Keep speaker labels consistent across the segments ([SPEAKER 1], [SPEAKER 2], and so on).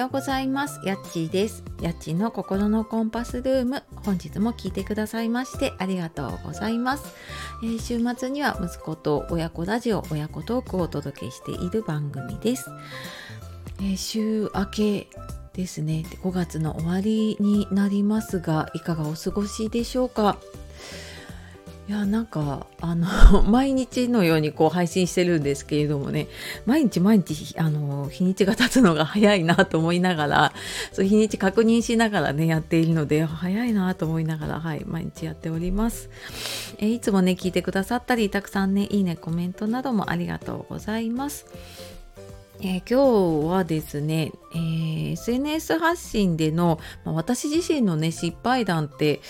[SPEAKER 1] ようございます。やっちーです。やっちーの心のコンパスルーム。本日も聞いてくださいましてありがとうございます、えー、週末には息子と親子ラジオ親子トークをお届けしている番組です、えー、週明けですね。5月の終わりになりますがいかがお過ごしでしょうか？いやなんかあの 毎日のようにこう配信してるんですけれどもね。毎日毎日あの日にちが経つのが早いなと思いながらそう日にち確認しながらねやっているので早いなと思いながらはい毎日やっております、えいつもね聞いてくださったりたくさんねいいねコメントなどもありがとうございます。えー、今日はですね、えー、SNS 発信での、まあ、私自身のね失敗談って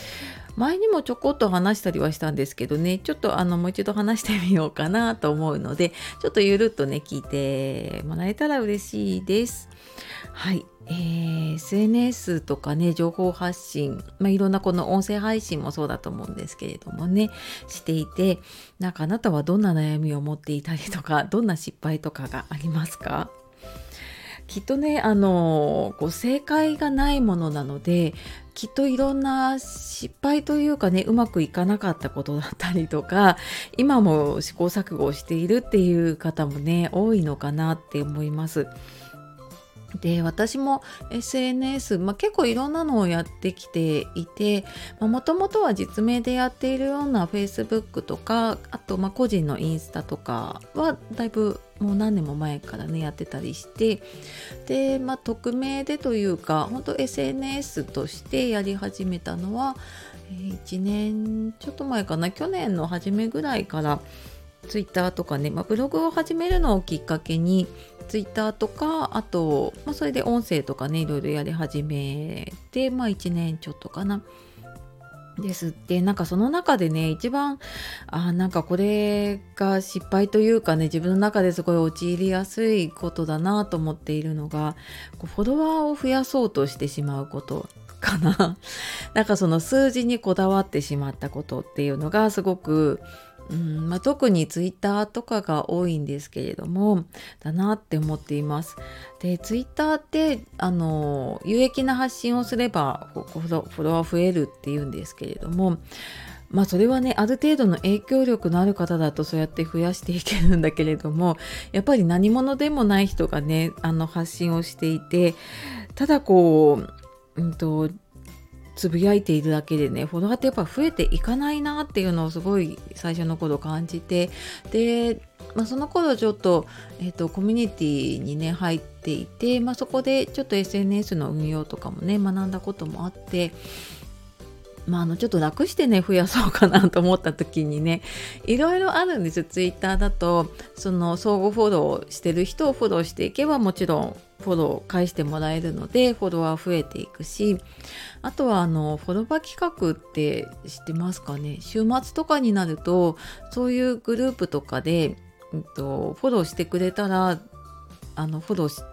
[SPEAKER 1] 前にもちょこっと話したりはしたんですけどね。ちょっとあのもう一度話してみようかなと思うのでちょっとゆるっとね聞いてもらえたら嬉しいです。はい、えー、SNS とかね情報発信、まあ、いろんなこの音声配信もそうだと思うんですけれどもねしていてなんかあなたはどんな悩みを持っていたりとか どんな失敗とかがありますか？きっとねあのこう正解がないものなのできっといろんな失敗というかねうまくいかなかったことだったりとか今も試行錯誤をしているっていう方もね多いのかなって思います。で私も SNS、まあ、結構いろんなのをやってきていてもともとは実名でやっているような Facebook とかあとま個人のインスタとかはだいぶもう何年も前からねやってたりしてでまあ匿名でというか本当 SNS としてやり始めたのは1年ちょっと前かな去年の初めぐらいからツイッターとかね、まあ、ブログを始めるのをきっかけにツイッターとかあと、まあ、それで音声とかねいろいろやり始めてまあ1年ちょっとかな。です。ってなんかその中でね一番あなんかこれが失敗というかね自分の中ですごい陥りやすいことだなと思っているのがこうフォロワーを増やそうとしてしまうことかな。なんかその数字にこだわってしまったことっていうのがすごくうんまあ、特にツイッターとかが多いんですけれどもだなって思っています。でツイッターってあの有益な発信をすればフォロワー増えるっていうんですけれどもまあそれはねある程度の影響力のある方だとそうやって増やしていけるんだけれどもやっぱり何者でもない人がねあの発信をしていてただこう、うんとつぶやいているだけでねフォロワーってやっぱ増えていかないなっていうのをすごい最初の頃感じてで、まあ、その頃ちょっと,、えーと、コミュニティにね入っていて、まあ、そこでちょっと SNS の運用とかもね学んだこともあってまあ、あのちょっと楽してね増やそうかなと思った時にねいろいろあるんですよ。ツイッターだとその相互フォローしてる人をフォローしていけばもちろんフォロー返してもらえるのでフォロワー増えていくしあとはあのフォロバ企画って知ってますかね？週末とかになるとそういうグループとかで、うんと、フォローしてくれたらあのフォロー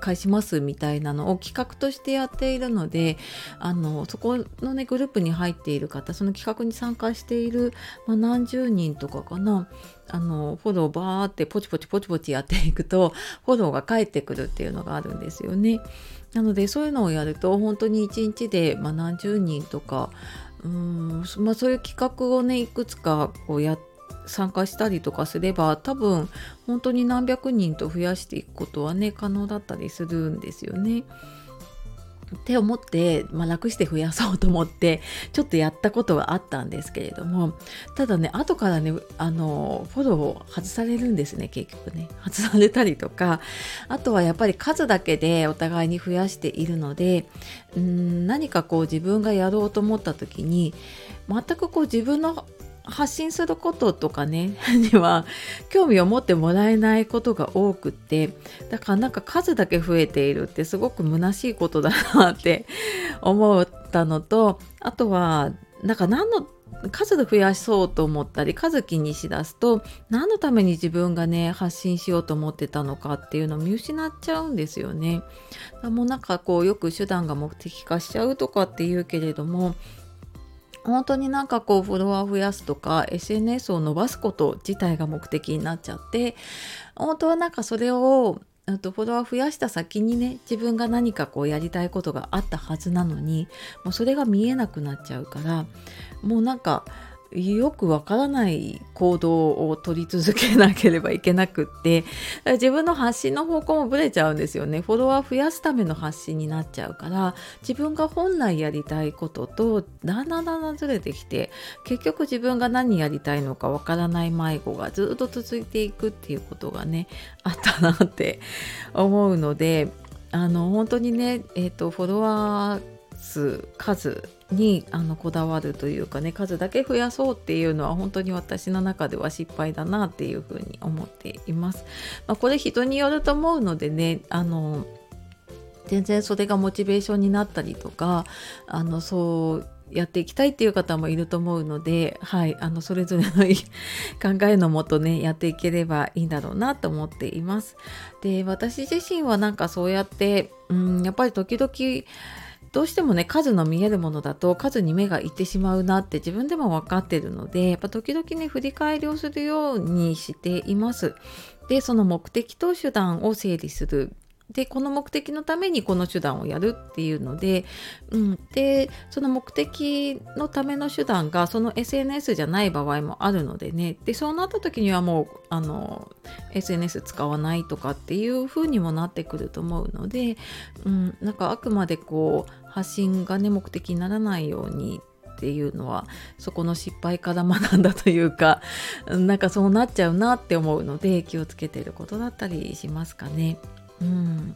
[SPEAKER 1] 返しますみたいなのを企画としてやっているのであのそこのねグループに入っている方その企画に参加している、まあ、何十人とかかなあのフォローバーってポチポチポチポチやっていくとフォローが返ってくるっていうのがあるんですよね。なのでそういうのをやると本当に1日で、まあ、何十人とかうん、まあ、そういう企画をねいくつかこうやって参加したりとかすれば多分本当に何百人と増やしていくことはね可能だったりするんですよね。って思って、まあ、楽して増やそうと思って ちょっとやったことはあったんですけれどもただね後からねあのフォローを外されるんですね結局ね外されたりとかあとはやっぱり数だけでお互いに増やしているのでうん何かこう自分がやろうと思った時に全くこう自分の発信することとかね には興味を持ってもらえないことが多くってだからなんか数だけ増えているってすごく虚しいことだなって 思ったのとあとはなんか何の数で増やそうと思ったり数気にしだすと何のために自分がね発信しようと思ってたのかっていうのを見失っちゃうんですよね。もうなんかこうよく手段が目的化しちゃうとかっていうけれども本当になんかこうフォロワー増やすとか SNS を伸ばすこと自体が目的になっちゃって本当はなんかそれをとフォロワー増やした先にね自分が何かこうやりたいことがあったはずなのにもうそれが見えなくなっちゃうからもうなんかよくわからない行動を取り続けなければいけなくって自分の発信の方向もぶれちゃうんですよね。フォロワー増やすための発信になっちゃうから自分が本来やりたいこととだんだんだんだんずれてきて結局自分が何やりたいのかわからない迷子がずっと続いていくっていうことがねあったなって思うのであの本当にね、えー、とフォロワー数数にあのこだわるというかね数だけ増やそうっていうのは本当に私の中では失敗だなっていうふうに思っています。まあ、これ人によると思うのでねあの全然それがモチベーションになったりとかあのそうやっていきたいっていう方もいると思うので、はい、あのそれぞれの 考えのもとねやっていければいいんだろうなと思っています。で私自身はなんかそうやって、うん、やっぱり時々どうしてもね数の見えるものだと数に目がいってしまうなって自分でも分かってるのでやっぱ時々ね振り返りをするようにしています。でその目的と手段を整理するでこの目的のためにこの手段をやるっていうので、うん、でその目的のための手段がその SNS じゃない場合もあるのでね。でそうなった時にはもうあの SNS 使わないとかっていう風にもなってくると思うので、うん、なんかあくまでこう発信がね目的にならないようにっていうのはそこの失敗から学んだというかなんかそうなっちゃうなって思うので気をつけてることだったりしますかね。うん、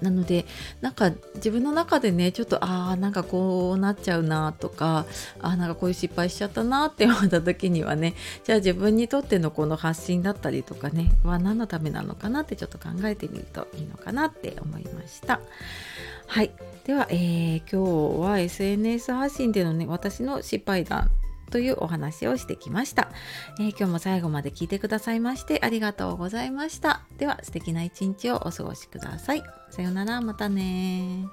[SPEAKER 1] なのでなんか自分の中でねちょっとああなんかこうなっちゃうなとかあなんかこういう失敗しちゃったなって思った時にはねじゃあ自分にとってのこの発信だったりとかねは何のためなのかなってちょっと考えてみるといいのかなって思いました。はいでは、えー、今日は SNS 発信でのね私の失敗談というお話をしてきました、えー、今日も最後まで聞いてくださいましてありがとうございました。では素敵な一日をお過ごしください。さようなら、またね